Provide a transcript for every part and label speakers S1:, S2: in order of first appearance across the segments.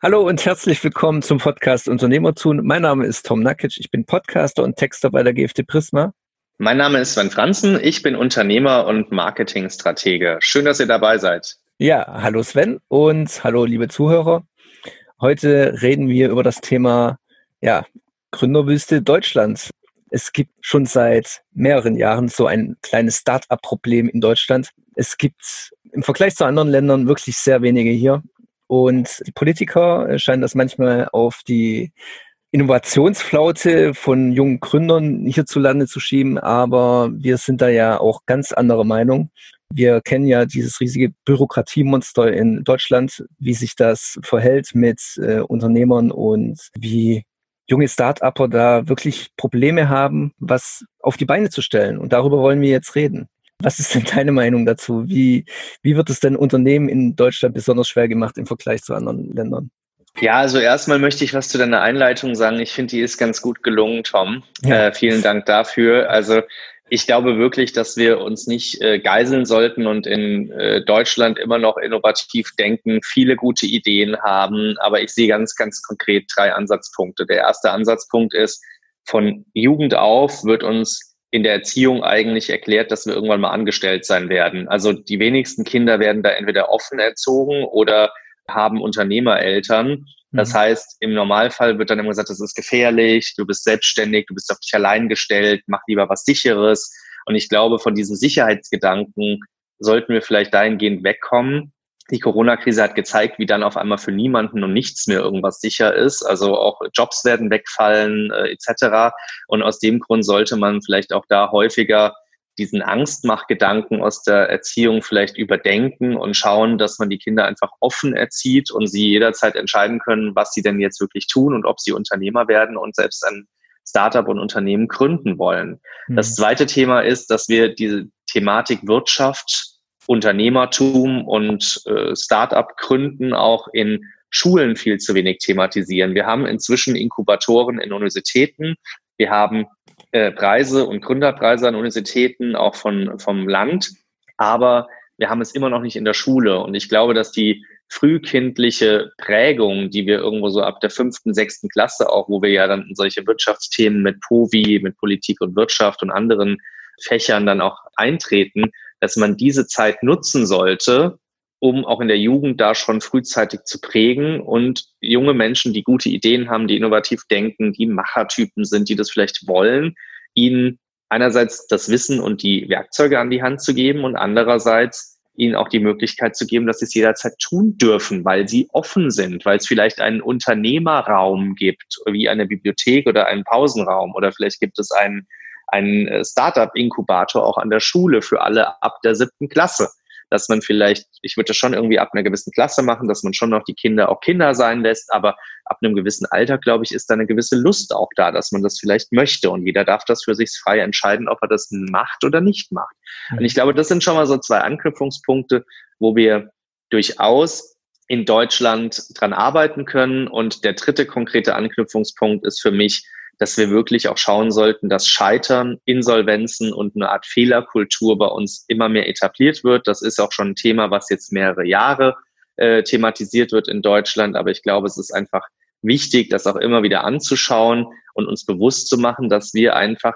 S1: Hallo und herzlich willkommen zum Podcast Unternehmertun. Mein Name ist Tom Nakic, ich bin Podcaster und Texter bei der GFT Prisma.
S2: Mein Name ist Sven Franzen, ich bin Unternehmer und Marketingstratege. Schön, dass ihr dabei seid.
S1: Ja, hallo Sven und hallo liebe Zuhörer. Heute reden wir über das Thema ja, Gründerwüste Deutschland. Es gibt schon seit mehreren Jahren so ein kleines Start-up-Problem in Deutschland. Es gibt im Vergleich zu anderen Ländern wirklich sehr wenige hier. Und die Politiker äh, scheinen das manchmal auf die Innovationsflaute von jungen Gründern hierzulande zu schieben, aber wir sind da ja auch ganz anderer Meinung. Wir kennen ja dieses riesige Bürokratiemonster in Deutschland, wie sich das verhält mit äh, Unternehmern und wie junge Start-Upper da wirklich Probleme haben, was auf die Beine zu stellen. Und darüber wollen wir jetzt reden. Was ist denn deine Meinung dazu? Wie, wie wird es denn Unternehmen in Deutschland besonders schwer gemacht im Vergleich zu anderen Ländern?
S2: Ja, also erstmal möchte ich was zu deiner Einleitung sagen. Ich finde, die ist ganz gut gelungen, Tom. Ja. Äh, vielen Dank dafür. Also ich glaube wirklich, dass wir uns nicht äh, geiseln sollten und in äh, Deutschland immer noch innovativ denken, viele gute Ideen haben. Aber ich sehe ganz, ganz konkret drei Ansatzpunkte. Der erste Ansatzpunkt ist, von Jugend auf wird uns in der Erziehung eigentlich erklärt, dass wir irgendwann mal angestellt sein werden. Also die wenigsten Kinder werden da entweder offen erzogen oder haben Unternehmereltern. Das mhm. heißt, im Normalfall wird dann immer gesagt, das ist gefährlich, du bist selbstständig, du bist auf dich allein gestellt, mach lieber was sicheres. Und ich glaube, von diesem Sicherheitsgedanken sollten wir vielleicht dahingehend wegkommen die Corona-Krise hat gezeigt, wie dann auf einmal für niemanden und nichts mehr irgendwas sicher ist. Also auch Jobs werden wegfallen äh, etc. Und aus dem Grund sollte man vielleicht auch da häufiger diesen Angstmachgedanken aus der Erziehung vielleicht überdenken und schauen, dass man die Kinder einfach offen erzieht und sie jederzeit entscheiden können, was sie denn jetzt wirklich tun und ob sie Unternehmer werden und selbst ein Startup und Unternehmen gründen wollen. Mhm. Das zweite Thema ist, dass wir diese Thematik Wirtschaft Unternehmertum und äh, Start-up-Gründen auch in Schulen viel zu wenig thematisieren. Wir haben inzwischen Inkubatoren in Universitäten. Wir haben äh, Preise und Gründerpreise an Universitäten, auch von, vom Land. Aber wir haben es immer noch nicht in der Schule. Und ich glaube, dass die frühkindliche Prägung, die wir irgendwo so ab der fünften, sechsten Klasse auch, wo wir ja dann solche Wirtschaftsthemen mit POVI, mit Politik und Wirtschaft und anderen Fächern dann auch eintreten, dass man diese Zeit nutzen sollte, um auch in der Jugend da schon frühzeitig zu prägen und junge Menschen, die gute Ideen haben, die innovativ denken, die Machertypen sind, die das vielleicht wollen, ihnen einerseits das Wissen und die Werkzeuge an die Hand zu geben und andererseits ihnen auch die Möglichkeit zu geben, dass sie es jederzeit tun dürfen, weil sie offen sind, weil es vielleicht einen Unternehmerraum gibt, wie eine Bibliothek oder einen Pausenraum oder vielleicht gibt es einen ein äh, Startup-Inkubator auch an der Schule für alle ab der siebten Klasse. Dass man vielleicht, ich würde das schon irgendwie ab einer gewissen Klasse machen, dass man schon noch die Kinder auch Kinder sein lässt, aber ab einem gewissen Alter, glaube ich, ist da eine gewisse Lust auch da, dass man das vielleicht möchte. Und jeder darf das für sich frei entscheiden, ob er das macht oder nicht macht. Und ich glaube, das sind schon mal so zwei Anknüpfungspunkte, wo wir durchaus in Deutschland dran arbeiten können. Und der dritte konkrete Anknüpfungspunkt ist für mich, dass wir wirklich auch schauen sollten, dass Scheitern, Insolvenzen und eine Art Fehlerkultur bei uns immer mehr etabliert wird. Das ist auch schon ein Thema, was jetzt mehrere Jahre äh, thematisiert wird in Deutschland. Aber ich glaube, es ist einfach wichtig, das auch immer wieder anzuschauen und uns bewusst zu machen, dass wir einfach,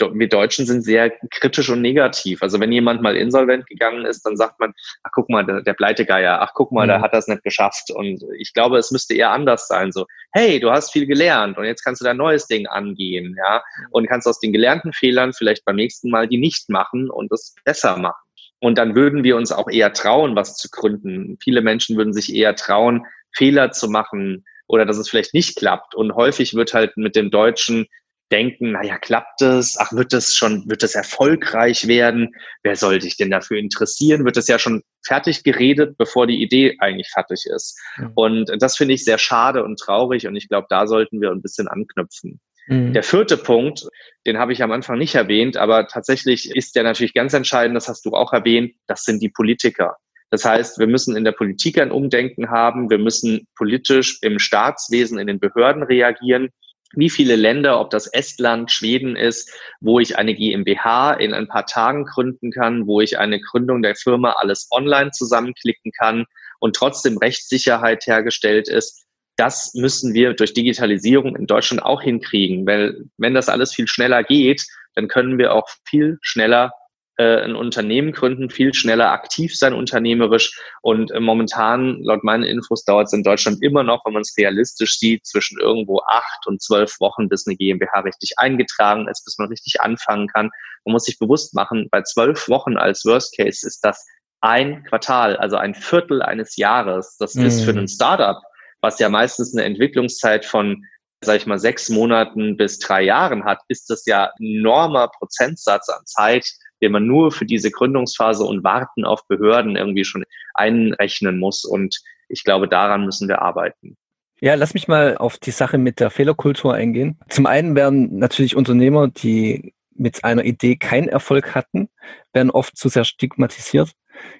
S2: wir Deutschen sind sehr kritisch und negativ. Also wenn jemand mal insolvent gegangen ist, dann sagt man, ach guck mal, der, der Pleitegeier, ach guck mal, mhm. der hat das nicht geschafft. Und ich glaube, es müsste eher anders sein. So, hey, du hast viel gelernt und jetzt kannst du dein neues Ding angehen, ja, und kannst aus den gelernten Fehlern vielleicht beim nächsten Mal die nicht machen und es besser machen. Und dann würden wir uns auch eher trauen, was zu gründen. Viele Menschen würden sich eher trauen, Fehler zu machen, oder dass es vielleicht nicht klappt. Und häufig wird halt mit dem Deutschen denken, naja, klappt es? Ach, wird das schon, wird das erfolgreich werden? Wer soll sich denn dafür interessieren? Wird das ja schon fertig geredet, bevor die Idee eigentlich fertig ist? Mhm. Und das finde ich sehr schade und traurig. Und ich glaube, da sollten wir ein bisschen anknüpfen. Mhm. Der vierte Punkt, den habe ich am Anfang nicht erwähnt, aber tatsächlich ist der natürlich ganz entscheidend, das hast du auch erwähnt, das sind die Politiker. Das heißt, wir müssen in der Politik ein Umdenken haben. Wir müssen politisch im Staatswesen, in den Behörden reagieren. Wie viele Länder, ob das Estland, Schweden ist, wo ich eine GmbH in ein paar Tagen gründen kann, wo ich eine Gründung der Firma alles online zusammenklicken kann und trotzdem Rechtssicherheit hergestellt ist, das müssen wir durch Digitalisierung in Deutschland auch hinkriegen, weil wenn das alles viel schneller geht, dann können wir auch viel schneller äh, ein Unternehmen gründen, viel schneller aktiv sein unternehmerisch. Und äh, momentan, laut meinen Infos, dauert es in Deutschland immer noch, wenn man es realistisch sieht, zwischen irgendwo acht und zwölf Wochen, bis eine GmbH richtig eingetragen ist, bis man richtig anfangen kann. Man muss sich bewusst machen, bei zwölf Wochen als Worst Case ist das ein Quartal, also ein Viertel eines Jahres. Das mhm. ist für einen Startup, was ja meistens eine Entwicklungszeit von sage ich mal, sechs Monaten bis drei Jahren hat, ist das ja enormer Prozentsatz an Zeit, den man nur für diese Gründungsphase und Warten auf Behörden irgendwie schon einrechnen muss. Und ich glaube, daran müssen wir arbeiten.
S1: Ja, lass mich mal auf die Sache mit der Fehlerkultur eingehen. Zum einen werden natürlich Unternehmer, die mit einer Idee keinen Erfolg hatten, werden oft zu sehr stigmatisiert.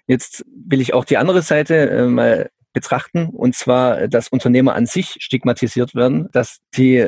S1: Jetzt will ich auch die andere Seite äh, mal betrachten, und zwar, dass Unternehmer an sich stigmatisiert werden, dass die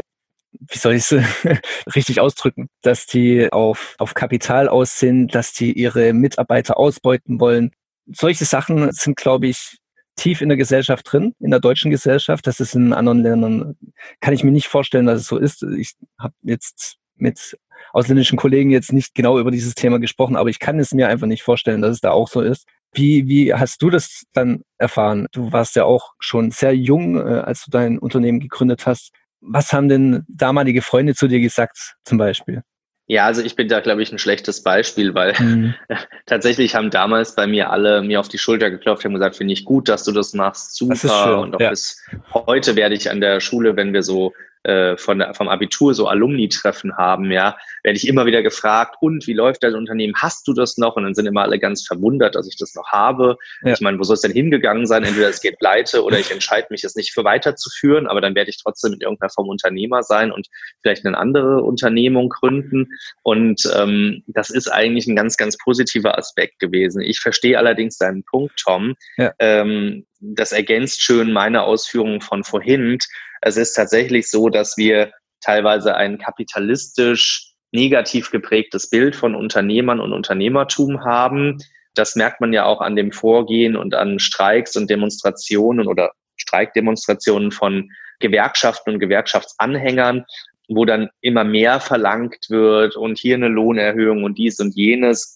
S1: wie soll ich es richtig ausdrücken, dass die auf, auf Kapital aus sind, dass die ihre Mitarbeiter ausbeuten wollen. Solche Sachen sind, glaube ich, tief in der Gesellschaft drin, in der deutschen Gesellschaft. Das ist in anderen Ländern, kann ich mir nicht vorstellen, dass es so ist. Ich habe jetzt mit ausländischen Kollegen jetzt nicht genau über dieses Thema gesprochen, aber ich kann es mir einfach nicht vorstellen, dass es da auch so ist. Wie, wie hast du das dann erfahren? Du warst ja auch schon sehr jung, äh, als du dein Unternehmen gegründet hast. Was haben denn damalige Freunde zu dir gesagt, zum Beispiel?
S2: Ja, also ich bin da, glaube ich, ein schlechtes Beispiel, weil mhm. tatsächlich haben damals bei mir alle mir auf die Schulter geklopft, haben gesagt, finde ich gut, dass du das machst, super. Das und auch ja. bis heute werde ich an der Schule, wenn wir so äh, von der, vom Abitur so Alumni-Treffen haben, ja, werde ich immer wieder gefragt, und wie läuft dein Unternehmen? Hast du das noch? Und dann sind immer alle ganz verwundert, dass ich das noch habe. Ja. Ich meine, wo soll es denn hingegangen sein? Entweder es geht pleite oder ich entscheide mich, es nicht für weiterzuführen, aber dann werde ich trotzdem in irgendeiner Form Unternehmer sein und vielleicht eine andere Unternehmung gründen. Und ähm, das ist eigentlich ein ganz, ganz positiver Aspekt gewesen. Ich verstehe allerdings deinen Punkt, Tom. Ja. Ähm, das ergänzt schön meine Ausführungen von vorhin. Es ist tatsächlich so, dass wir teilweise ein kapitalistisch negativ geprägtes Bild von Unternehmern und Unternehmertum haben. Das merkt man ja auch an dem Vorgehen und an Streiks und Demonstrationen oder Streikdemonstrationen von Gewerkschaften und Gewerkschaftsanhängern, wo dann immer mehr verlangt wird und hier eine Lohnerhöhung und dies und jenes.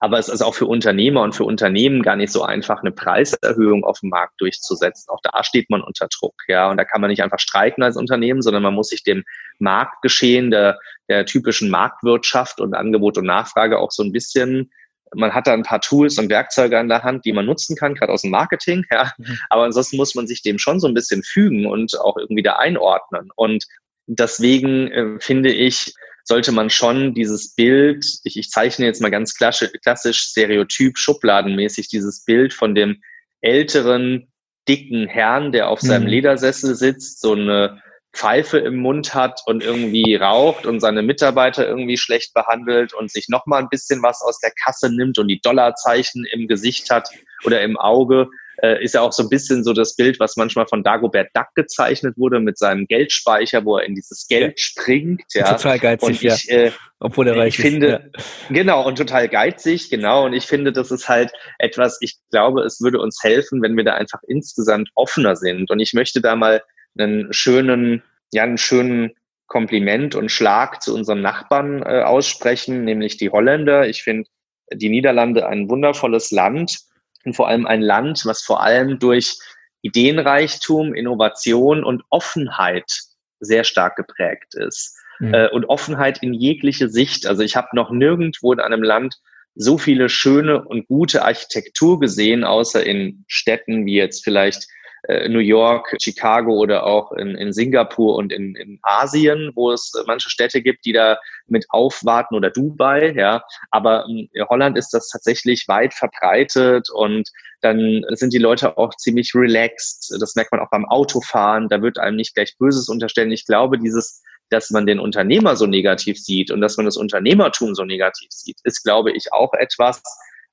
S2: Aber es ist auch für Unternehmer und für Unternehmen gar nicht so einfach, eine Preiserhöhung auf dem Markt durchzusetzen. Auch da steht man unter Druck, ja. Und da kann man nicht einfach streiken als Unternehmen, sondern man muss sich dem Marktgeschehen der, der typischen Marktwirtschaft und Angebot und Nachfrage auch so ein bisschen man hat da ein paar Tools und Werkzeuge an der Hand, die man nutzen kann, gerade aus dem Marketing, ja. Mhm. Aber ansonsten muss man sich dem schon so ein bisschen fügen und auch irgendwie da einordnen. Und deswegen äh, finde ich, sollte man schon dieses Bild, ich, ich zeichne jetzt mal ganz klassisch, klassisch stereotyp, schubladenmäßig, dieses Bild von dem älteren, dicken Herrn, der auf seinem mhm. Ledersessel sitzt, so eine Pfeife im Mund hat und irgendwie raucht und seine Mitarbeiter irgendwie schlecht behandelt und sich nochmal ein bisschen was aus der Kasse nimmt und die Dollarzeichen im Gesicht hat oder im Auge äh, ist ja auch so ein bisschen so das Bild, was manchmal von Dagobert Duck gezeichnet wurde mit seinem Geldspeicher, wo er in dieses Geld springt. Ja.
S1: Total geizig, und ich, ja. Äh, Obwohl er
S2: reich ich finde, ja. Genau, und total geizig, genau. Und ich finde, das ist halt etwas, ich glaube, es würde uns helfen, wenn wir da einfach insgesamt offener sind. Und ich möchte da mal einen schönen, ja, einen schönen Kompliment und Schlag zu unseren Nachbarn äh, aussprechen, nämlich die Holländer. Ich finde die Niederlande ein wundervolles Land und vor allem ein Land, was vor allem durch Ideenreichtum, Innovation und Offenheit sehr stark geprägt ist. Mhm. Äh, und Offenheit in jegliche Sicht. Also ich habe noch nirgendwo in einem Land so viele schöne und gute Architektur gesehen, außer in Städten wie jetzt vielleicht äh, New York, Chicago oder auch in, in Singapur und in, in Asien, wo es manche Städte gibt, die da mit aufwarten oder Dubai, ja. Aber in Holland ist das tatsächlich weit verbreitet und dann sind die Leute auch ziemlich relaxed. Das merkt man auch beim Autofahren. Da wird einem nicht gleich Böses unterstellen. Ich glaube, dieses dass man den Unternehmer so negativ sieht und dass man das Unternehmertum so negativ sieht, ist, glaube ich, auch etwas,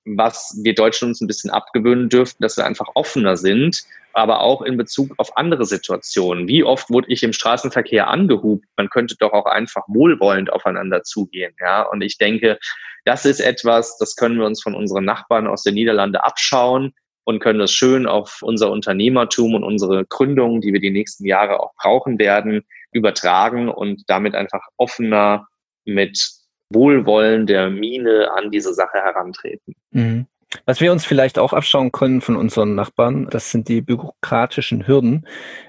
S2: was wir Deutschen uns ein bisschen abgewöhnen dürften, dass wir einfach offener sind, aber auch in Bezug auf andere Situationen. Wie oft wurde ich im Straßenverkehr angehubt? Man könnte doch auch einfach wohlwollend aufeinander zugehen. Ja, und ich denke, das ist etwas, das können wir uns von unseren Nachbarn aus den Niederlande abschauen. und können das schön auf unser Unternehmertum und unsere Gründungen, die wir die nächsten Jahre auch brauchen werden, übertragen und damit einfach offener mit Wohlwollen der Mine an diese Sache herantreten.
S1: Mhm. Was wir uns vielleicht auch abschauen können von unseren Nachbarn, das sind die bürokratischen Hürden,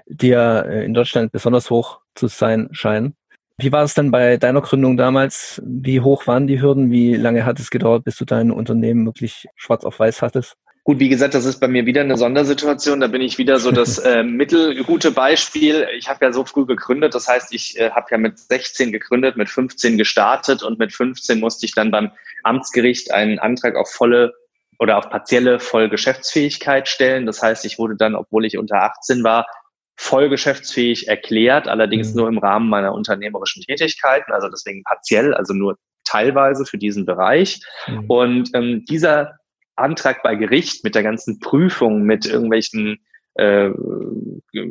S1: die ja äh, in Deutschland besonders hoch zu sein scheinen. Wie war es denn bei deiner Gründung damals? Wie hoch waren die Hürden? Wie lange hat es gedauert, bis du dein Unternehmen wirklich schwarz auf weiß hattest?
S2: Gut, wie gesagt, das ist bei mir wieder eine Sondersituation. Da bin ich wieder so das äh, mittelgute Beispiel. Ich habe ja so früh gegründet. Das heißt, ich äh, habe ja mit 16 gegründet, mit 15 gestartet und mit 15 musste ich dann beim Amtsgericht einen Antrag auf volle oder auf partielle Vollgeschäftsfähigkeit stellen. Das heißt, ich wurde dann, obwohl ich unter 18 war, voll geschäftsfähig erklärt, allerdings mhm. nur im Rahmen meiner unternehmerischen Tätigkeiten, also deswegen partiell, also nur teilweise für diesen Bereich. Mhm. Und ähm, dieser Antrag bei Gericht mit der ganzen Prüfung, mit irgendwelchen, äh,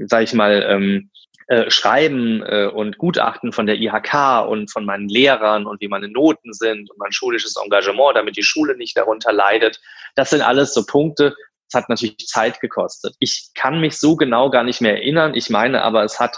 S2: sage ich mal, ähm, äh, Schreiben äh, und Gutachten von der IHK und von meinen Lehrern und wie meine Noten sind und mein schulisches Engagement, damit die Schule nicht darunter leidet. Das sind alles so Punkte. Es hat natürlich Zeit gekostet. Ich kann mich so genau gar nicht mehr erinnern. Ich meine aber, es hat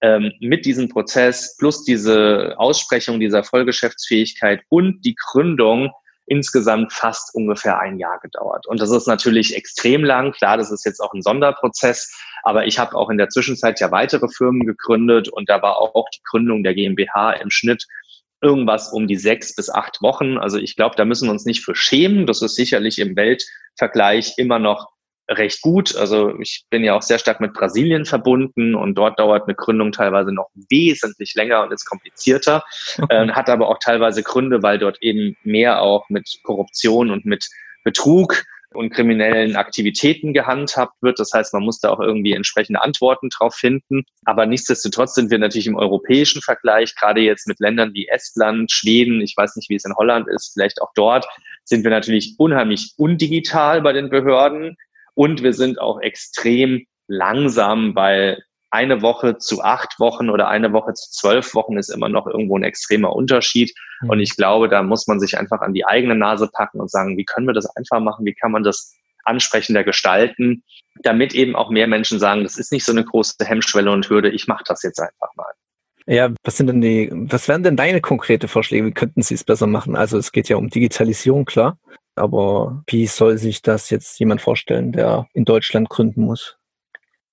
S2: ähm, mit diesem Prozess plus diese Aussprechung dieser Vollgeschäftsfähigkeit und die Gründung insgesamt fast ungefähr ein Jahr gedauert. Und das ist natürlich extrem lang. Klar, das ist jetzt auch ein Sonderprozess, aber ich habe auch in der Zwischenzeit ja weitere Firmen gegründet und da war auch die Gründung der GmbH im Schnitt irgendwas um die sechs bis acht Wochen. Also ich glaube, da müssen wir uns nicht für schämen. Das ist sicherlich im Weltvergleich immer noch recht gut. Also ich bin ja auch sehr stark mit Brasilien verbunden und dort dauert eine Gründung teilweise noch wesentlich länger und ist komplizierter, okay. äh, hat aber auch teilweise Gründe, weil dort eben mehr auch mit Korruption und mit Betrug und kriminellen Aktivitäten gehandhabt wird. Das heißt, man muss da auch irgendwie entsprechende Antworten drauf finden. Aber nichtsdestotrotz sind wir natürlich im europäischen Vergleich, gerade jetzt mit Ländern wie Estland, Schweden, ich weiß nicht, wie es in Holland ist, vielleicht auch dort, sind wir natürlich unheimlich undigital bei den Behörden. Und wir sind auch extrem langsam, weil eine Woche zu acht Wochen oder eine Woche zu zwölf Wochen ist immer noch irgendwo ein extremer Unterschied. Mhm. Und ich glaube, da muss man sich einfach an die eigene Nase packen und sagen, wie können wir das einfach machen? Wie kann man das ansprechender gestalten, damit eben auch mehr Menschen sagen, das ist nicht so eine große Hemmschwelle und Hürde, ich mache das jetzt einfach mal.
S1: Ja, was sind denn die, was wären denn deine konkrete Vorschläge? Wie könnten Sie es besser machen? Also es geht ja um Digitalisierung, klar. Aber wie soll sich das jetzt jemand vorstellen, der in Deutschland gründen muss?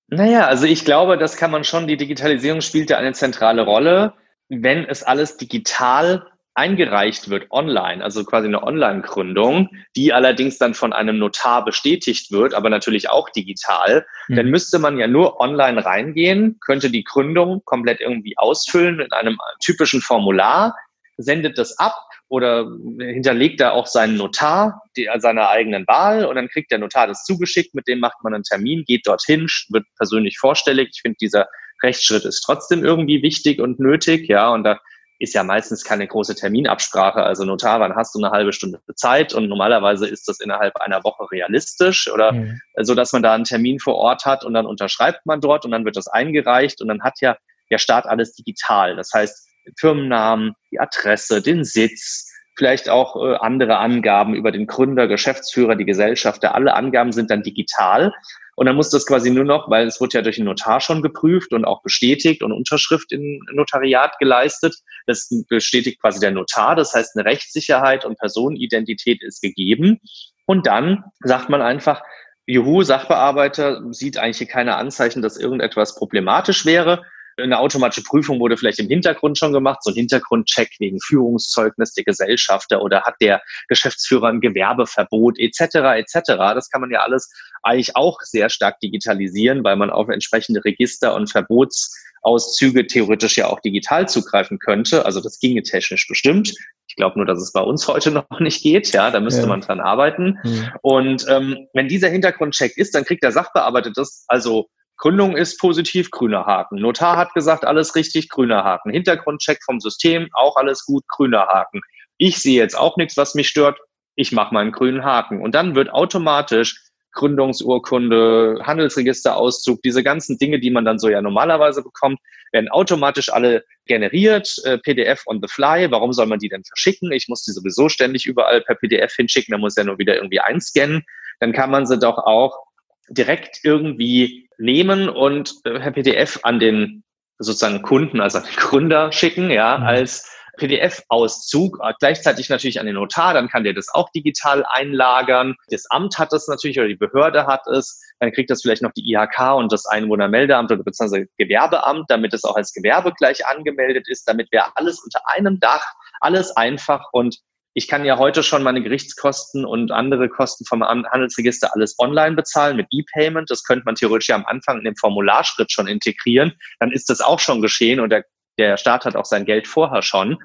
S2: Naja, also ich glaube, das kann man schon, die Digitalisierung spielt ja eine zentrale Rolle. Wenn es alles digital eingereicht wird online, also quasi eine Online-Gründung, die allerdings dann von einem Notar bestätigt wird, aber natürlich auch digital, mhm. dann müsste man ja nur online reingehen, könnte die Gründung komplett irgendwie ausfüllen in einem typischen Formular, sendet das ab oder hinterlegt da auch seinen Notar die, seiner eigenen Wahl und dann kriegt der Notar das zugeschickt, mit dem macht man einen Termin, geht dorthin, wird persönlich vorstellig. Ich finde, dieser Rechtsschritt ist trotzdem irgendwie wichtig und nötig, ja, und da ist ja meistens keine große Terminabsprache. Also Notar, wann hast du eine halbe Stunde Zeit? Und normalerweise ist das innerhalb einer Woche realistisch oder mhm. so, dass man da einen Termin vor Ort hat und dann unterschreibt man dort und dann wird das eingereicht und dann hat ja der Staat alles digital. Das heißt, Firmennamen, die Adresse, den Sitz, vielleicht auch äh, andere Angaben über den Gründer, Geschäftsführer, die Gesellschafter. Alle Angaben sind dann digital. Und dann muss das quasi nur noch, weil es wird ja durch den Notar schon geprüft und auch bestätigt und Unterschrift im Notariat geleistet. Das bestätigt quasi der Notar. Das heißt, eine Rechtssicherheit und Personenidentität ist gegeben. Und dann sagt man einfach, Juhu, Sachbearbeiter sieht eigentlich keine Anzeichen, dass irgendetwas problematisch wäre. Eine automatische Prüfung wurde vielleicht im Hintergrund schon gemacht, so ein Hintergrundcheck wegen Führungszeugnis der Gesellschafter oder hat der Geschäftsführer ein Gewerbeverbot etc. etc. Das kann man ja alles eigentlich auch sehr stark digitalisieren, weil man auf entsprechende Register und Verbotsauszüge theoretisch ja auch digital zugreifen könnte. Also das ginge technisch bestimmt. Ich glaube nur, dass es bei uns heute noch nicht geht. Ja, da müsste ja. man dran arbeiten. Mhm. Und ähm, wenn dieser Hintergrundcheck ist, dann kriegt der Sachbearbeiter das also Gründung ist positiv, grüner Haken. Notar hat gesagt, alles richtig, grüner Haken. Hintergrundcheck vom System, auch alles gut, grüner Haken. Ich sehe jetzt auch nichts, was mich stört. Ich mache meinen grünen Haken. Und dann wird automatisch Gründungsurkunde, Handelsregisterauszug, diese ganzen Dinge, die man dann so ja normalerweise bekommt, werden automatisch alle generiert, äh, PDF on the fly. Warum soll man die denn verschicken? Ich muss die sowieso ständig überall per PDF hinschicken, da muss ja nur wieder irgendwie einscannen. dann kann man sie doch auch direkt irgendwie nehmen und äh, per PDF an den sozusagen Kunden, also an den Gründer schicken, ja, mhm. als PDF-Auszug, äh, gleichzeitig natürlich an den Notar, dann kann der das auch digital einlagern. Das Amt hat das natürlich oder die Behörde hat es, dann kriegt das vielleicht noch die IHK und das Einwohnermeldeamt oder beziehungsweise Gewerbeamt, damit es auch als Gewerbe gleich angemeldet ist, damit wir alles unter einem Dach, alles einfach und ich kann ja heute schon meine Gerichtskosten und andere Kosten vom Handelsregister alles online bezahlen mit E-Payment. Das könnte man theoretisch ja am Anfang in dem Formularschritt schon integrieren. Dann ist das auch schon geschehen und der der Staat hat auch sein Geld vorher schon.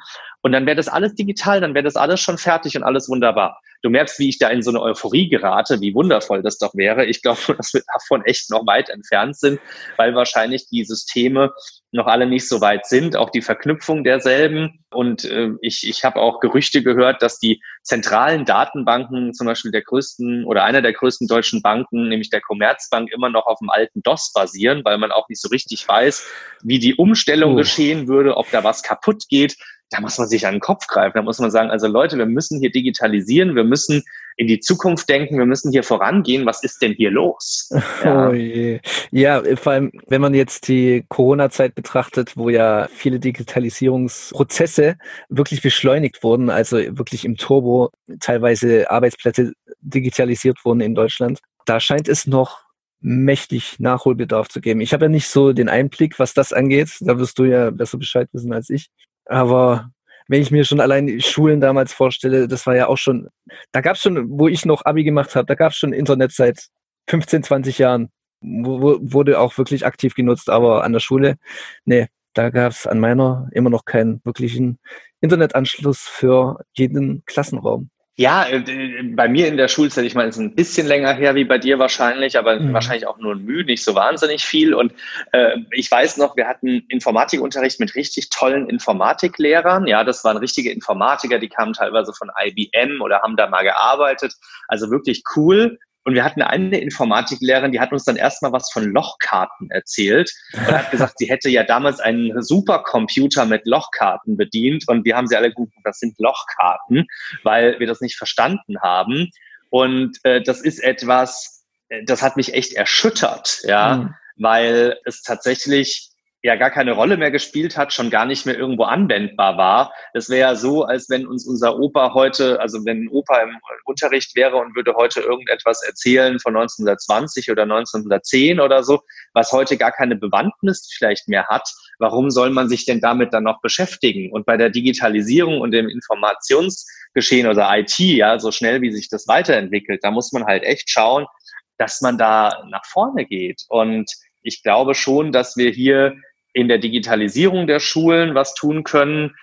S2: Und dann wäre das alles digital, dann wäre das alles schon fertig und alles wunderbar. Du merkst, wie ich da in so eine Euphorie gerate, wie wundervoll das doch wäre. Ich glaube, dass wir davon echt noch weit entfernt sind, weil wahrscheinlich die Systeme noch alle nicht so weit sind, auch die Verknüpfung derselben. Und äh, ich, ich habe auch Gerüchte gehört, dass die zentralen Datenbanken, zum Beispiel der größten oder einer der größten deutschen Banken, nämlich der Commerzbank, immer noch auf dem alten DOS basieren, weil man auch nicht so richtig weiß, wie die Umstellung uh. geschehen würde, ob da was kaputt geht da muss man sich an den Kopf greifen. Da muss man sagen, also Leute, wir müssen hier digitalisieren, wir müssen in die Zukunft denken, wir müssen hier vorangehen. Was ist denn hier los?
S1: Ja, oh ja vor allem, wenn man jetzt die Corona-Zeit betrachtet, wo ja viele Digitalisierungsprozesse wirklich beschleunigt wurden, also wirklich im Turbo teilweise Arbeitsplätze digitalisiert wurden in Deutschland, da scheint es noch mächtig Nachholbedarf zu geben. Ich habe ja nicht so den Einblick, was das angeht. Da wirst du ja besser Bescheid wissen als ich. Aber wenn ich mir schon allein Schulen damals vorstelle, das war ja auch schon, da gab es schon, wo ich noch Abi gemacht habe, da gab es schon Internet seit 15, 20 Jahren. Wo, wurde auch wirklich aktiv genutzt, aber an der Schule, nee, da gab es an meiner immer noch keinen wirklichen Internetanschluss für jeden Klassenraum.
S2: Ja, äh, bei mir in der Schulzeit, ich meine, es ist ein bisschen länger her wie bei dir wahrscheinlich, aber mhm. wahrscheinlich auch nur müde, nicht so wahnsinnig viel. Und äh, ich weiß noch, wir hatten Informatikunterricht mit richtig tollen Informatiklehrern. Ja, das waren richtige Informatiker, die kamen teilweise von IBM oder haben da mal gearbeitet. Also wirklich cool. Und wir hatten eine Informatiklehrerin, die hat uns dann erstmal was von Lochkarten erzählt und hat gesagt, sie hätte ja damals einen Supercomputer mit Lochkarten bedient und wir haben sie alle geguckt, das sind Lochkarten, weil wir das nicht verstanden haben. Und äh, das ist etwas, äh, das hat mich echt erschüttert, ja, mhm. weil es tatsächlich ja gar keine Rolle mehr gespielt hat, schon gar nicht mehr irgendwo anwendbar war. Das wäre ja so, als wenn uns unser Opa heute, also wenn ein Opa im Unterricht wäre und würde heute irgendetwas erzählen von 1920 oder 1910 oder so, was heute gar keine Bewandtnis vielleicht mehr hat. Warum soll man sich denn damit dann noch beschäftigen? Und bei der Digitalisierung und dem Informationsgeschehen oder IT, ja, so schnell wie sich das weiterentwickelt, da muss man halt echt schauen, dass man da nach vorne geht. Und ich glaube schon, dass wir hier in der Digitalisierung der Schulen was tun können,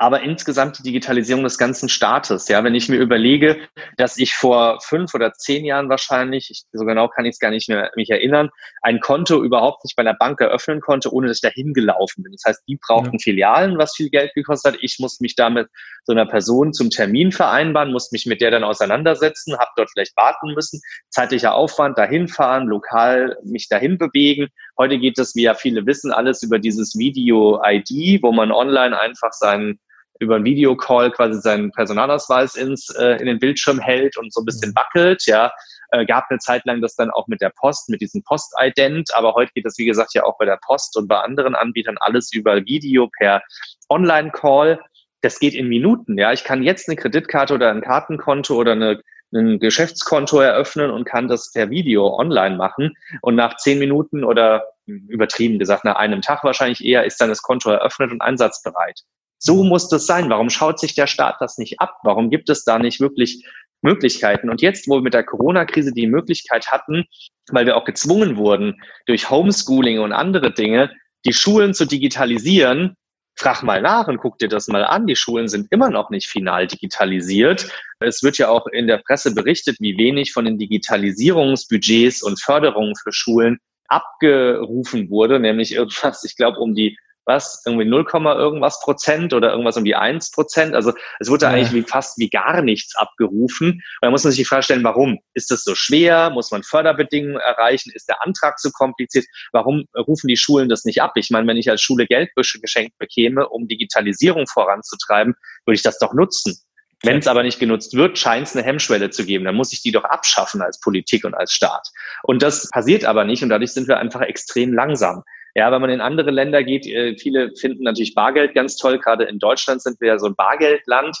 S2: aber insgesamt die Digitalisierung des ganzen Staates. Ja, wenn ich mir überlege, dass ich vor fünf oder zehn Jahren wahrscheinlich, ich, so genau kann ich es gar nicht mehr mich erinnern, ein Konto überhaupt nicht bei der Bank eröffnen konnte, ohne dass ich da hingelaufen bin. Das heißt, die brauchten ja. Filialen, was viel Geld gekostet hat. Ich muss mich damit so einer Person zum Termin vereinbaren, muss mich mit der dann auseinandersetzen, habe dort vielleicht warten müssen, zeitlicher Aufwand, dahin fahren, lokal mich dahin bewegen. Heute geht es, wie ja viele wissen, alles über dieses Video-ID, wo man online einfach seinen über einen Videocall quasi seinen Personalausweis ins, äh, in den Bildschirm hält und so ein bisschen mhm. wackelt, ja. Äh, gab eine Zeit lang das dann auch mit der Post, mit diesem Post-Ident, aber heute geht das, wie gesagt, ja auch bei der Post und bei anderen Anbietern alles über Video per Online-Call. Das geht in Minuten, ja. Ich kann jetzt eine Kreditkarte oder ein Kartenkonto oder eine ein Geschäftskonto eröffnen und kann das per Video online machen. Und nach zehn Minuten oder übertrieben gesagt, nach einem Tag wahrscheinlich eher ist dann das Konto eröffnet und einsatzbereit. So muss das sein. Warum schaut sich der Staat das nicht ab? Warum gibt es da nicht wirklich Möglichkeiten? Und jetzt, wo wir mit der Corona-Krise die Möglichkeit hatten, weil wir auch gezwungen wurden, durch Homeschooling und andere Dinge, die Schulen zu digitalisieren, frag mal nach und guck dir das mal an. Die Schulen sind immer noch nicht final digitalisiert. Es wird ja auch in der Presse berichtet, wie wenig von den Digitalisierungsbudgets und Förderungen für Schulen abgerufen wurde, nämlich irgendwas, ich glaube, um die was, irgendwie 0, irgendwas Prozent oder irgendwas um die 1 Prozent. Also es wurde ja. eigentlich wie, fast wie gar nichts abgerufen. Und da muss man sich die Frage stellen, warum? Ist das so schwer? Muss man Förderbedingungen erreichen? Ist der Antrag so kompliziert? Warum rufen die Schulen das nicht ab? Ich meine, wenn ich als Schule Geldbüsche geschenkt bekäme, um Digitalisierung voranzutreiben, würde ich das doch nutzen. Wenn es aber nicht genutzt wird, scheint es eine Hemmschwelle zu geben. Dann muss ich die doch abschaffen als Politik und als Staat. Und das passiert aber nicht und dadurch sind wir einfach extrem langsam. Ja, wenn man in andere Länder geht, äh, viele finden natürlich Bargeld ganz toll. Gerade in Deutschland sind wir ja so ein Bargeldland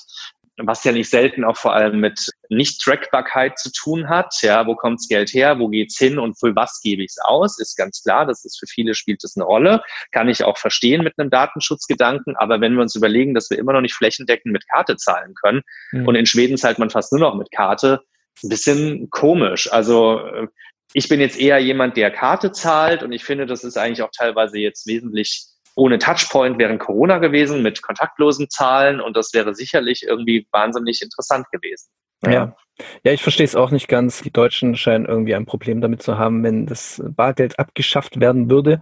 S2: was ja nicht selten auch vor allem mit Nicht-Trackbarkeit zu tun hat. Ja, wo kommt's Geld her? Wo geht's hin? Und für was gebe ich's aus? Ist ganz klar. Das ist für viele spielt das eine Rolle. Kann ich auch verstehen mit einem Datenschutzgedanken. Aber wenn wir uns überlegen, dass wir immer noch nicht flächendeckend mit Karte zahlen können mhm. und in Schweden zahlt man fast nur noch mit Karte, ein bisschen komisch. Also, äh, ich bin jetzt eher jemand, der Karte zahlt und ich finde, das ist eigentlich auch teilweise jetzt wesentlich ohne Touchpoint während Corona gewesen mit kontaktlosen Zahlen und das wäre sicherlich irgendwie wahnsinnig interessant gewesen.
S1: Ja. ja. Ja, ich verstehe es auch nicht ganz. Die Deutschen scheinen irgendwie ein Problem damit zu haben, wenn das Bargeld abgeschafft werden würde,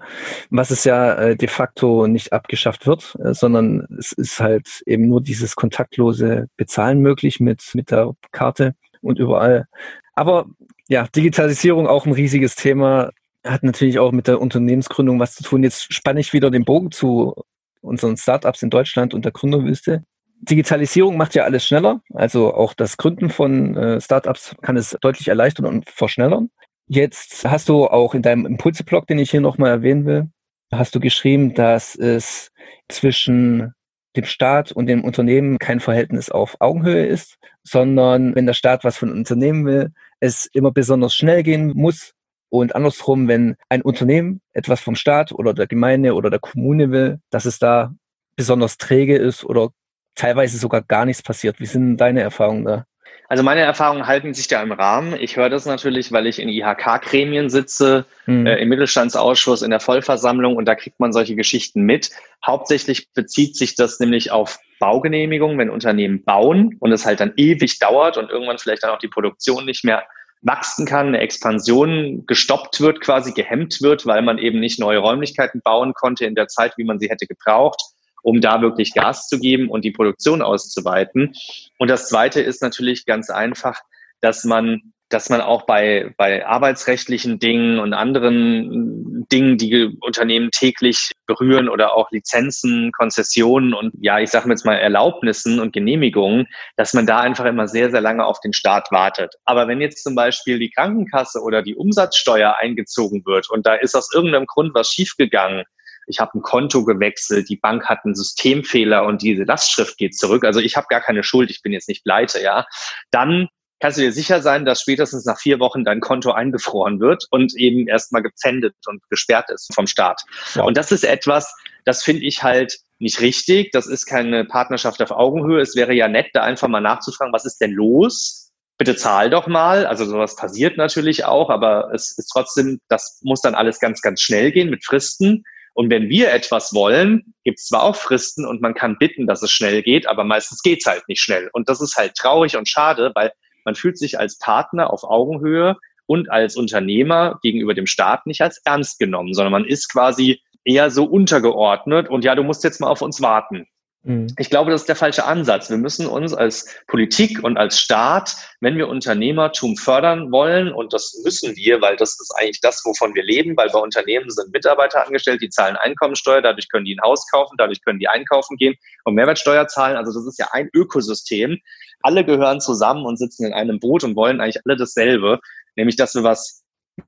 S1: was es ja äh, de facto nicht abgeschafft wird, äh, sondern es ist halt eben nur dieses kontaktlose Bezahlen möglich mit, mit der Karte und überall. Aber ja, Digitalisierung auch ein riesiges Thema hat natürlich auch mit der Unternehmensgründung was zu tun. Jetzt spanne ich wieder den Bogen zu unseren Startups in Deutschland und der Gründerwüste. Digitalisierung macht ja alles schneller. Also auch das Gründen von äh, Startups kann es deutlich erleichtern und verschnellern. Jetzt hast du auch in deinem Impulse-Blog, den ich hier nochmal erwähnen will, hast du geschrieben, dass es zwischen dem Staat und dem Unternehmen kein Verhältnis auf Augenhöhe ist, sondern wenn der Staat was von Unternehmen will, es immer besonders schnell gehen muss und andersrum, wenn ein Unternehmen etwas vom Staat oder der Gemeinde oder der Kommune will, dass es da besonders träge ist oder teilweise sogar gar nichts passiert. Wie sind deine Erfahrungen da?
S2: Also meine Erfahrungen halten sich da im Rahmen. Ich höre das natürlich, weil ich in IHK-Gremien sitze, mhm. äh, im Mittelstandsausschuss, in der Vollversammlung und da kriegt man solche Geschichten mit. Hauptsächlich bezieht sich das nämlich auf Baugenehmigungen, wenn Unternehmen bauen und es halt dann ewig dauert und irgendwann vielleicht dann auch die Produktion nicht mehr wachsen kann, eine Expansion gestoppt wird, quasi gehemmt wird, weil man eben nicht neue Räumlichkeiten bauen konnte in der Zeit, wie man sie hätte gebraucht, um da wirklich Gas zu geben und die Produktion auszuweiten. Und das Zweite ist natürlich ganz einfach, dass man dass man auch bei, bei arbeitsrechtlichen Dingen und anderen Dingen, die Unternehmen täglich berühren oder auch Lizenzen, Konzessionen und ja, ich sage jetzt mal Erlaubnissen und Genehmigungen, dass man da einfach immer sehr, sehr lange auf den Staat wartet. Aber wenn jetzt zum Beispiel die Krankenkasse oder die Umsatzsteuer eingezogen wird und da ist aus irgendeinem Grund was schiefgegangen, ich habe ein Konto gewechselt, die Bank hat einen Systemfehler und diese Lastschrift geht zurück. Also ich habe gar keine Schuld, ich bin jetzt nicht pleite, ja. Dann kannst du dir sicher sein, dass spätestens nach vier Wochen dein Konto eingefroren wird und eben erstmal gepfändet und gesperrt ist vom Staat. Wow. Und das ist etwas, das finde ich halt nicht richtig. Das ist keine Partnerschaft auf Augenhöhe. Es wäre ja nett, da einfach mal nachzufragen, was ist denn los? Bitte zahl doch mal. Also sowas passiert natürlich auch, aber es ist trotzdem, das muss dann alles ganz, ganz schnell gehen mit Fristen. Und wenn wir etwas wollen, gibt es zwar auch Fristen und man kann bitten, dass es schnell geht, aber meistens geht's halt nicht schnell. Und das ist halt traurig und schade, weil man fühlt sich als Partner auf Augenhöhe und als Unternehmer gegenüber dem Staat nicht als ernst genommen, sondern man ist quasi eher so untergeordnet und ja, du musst jetzt mal auf uns warten. Mhm. Ich glaube, das ist der falsche Ansatz. Wir müssen uns als Politik und als Staat, wenn wir Unternehmertum fördern wollen, und das müssen wir, weil das ist eigentlich das, wovon wir leben, weil bei Unternehmen sind Mitarbeiter angestellt, die zahlen Einkommensteuer, dadurch können die ein Haus kaufen, dadurch können die einkaufen gehen und Mehrwertsteuer zahlen. Also das ist ja ein Ökosystem. Alle gehören zusammen und sitzen in einem Boot und wollen eigentlich alle dasselbe, nämlich dass wir was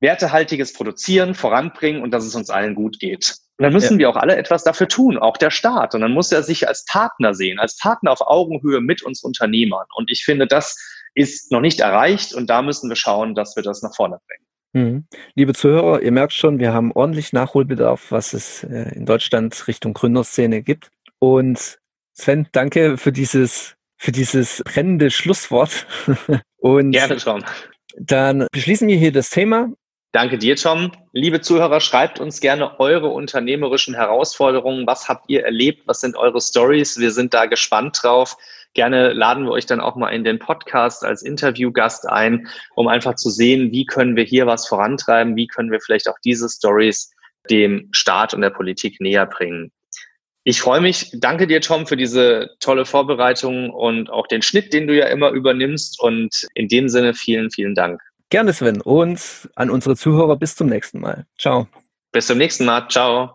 S2: Wertehaltiges produzieren, voranbringen und dass es uns allen gut geht. Und dann müssen ja. wir auch alle etwas dafür tun, auch der Staat. Und dann muss er sich als Partner sehen, als Partner auf Augenhöhe mit uns Unternehmern. Und ich finde, das ist noch nicht erreicht und da müssen wir schauen, dass wir das nach vorne bringen.
S1: Mhm. Liebe Zuhörer, ihr merkt schon, wir haben ordentlich Nachholbedarf, was es äh, in Deutschland Richtung Gründerszene gibt. Und Sven, danke für dieses, für dieses brennende Schlusswort.
S2: Und Gerne, Tom.
S1: Dann beschließen wir hier das Thema
S2: Danke dir, Tom. Liebe Zuhörer, schreibt uns gerne eure unternehmerischen Herausforderungen. Was habt ihr erlebt? Was sind eure Stories? Wir sind da gespannt drauf. Gerne laden wir euch dann auch mal in den Podcast als Interviewgast ein, um einfach zu sehen, wie können wir hier was vorantreiben? Wie können wir vielleicht auch diese Stories dem Staat und der Politik näher bringen? Ich freue mich. Danke dir, Tom, für diese tolle Vorbereitung und auch den Schnitt, den du ja immer übernimmst. Und in dem Sinne vielen, vielen Dank.
S1: Gerne, Sven. Und an unsere Zuhörer bis zum nächsten Mal. Ciao.
S2: Bis zum nächsten Mal. Ciao.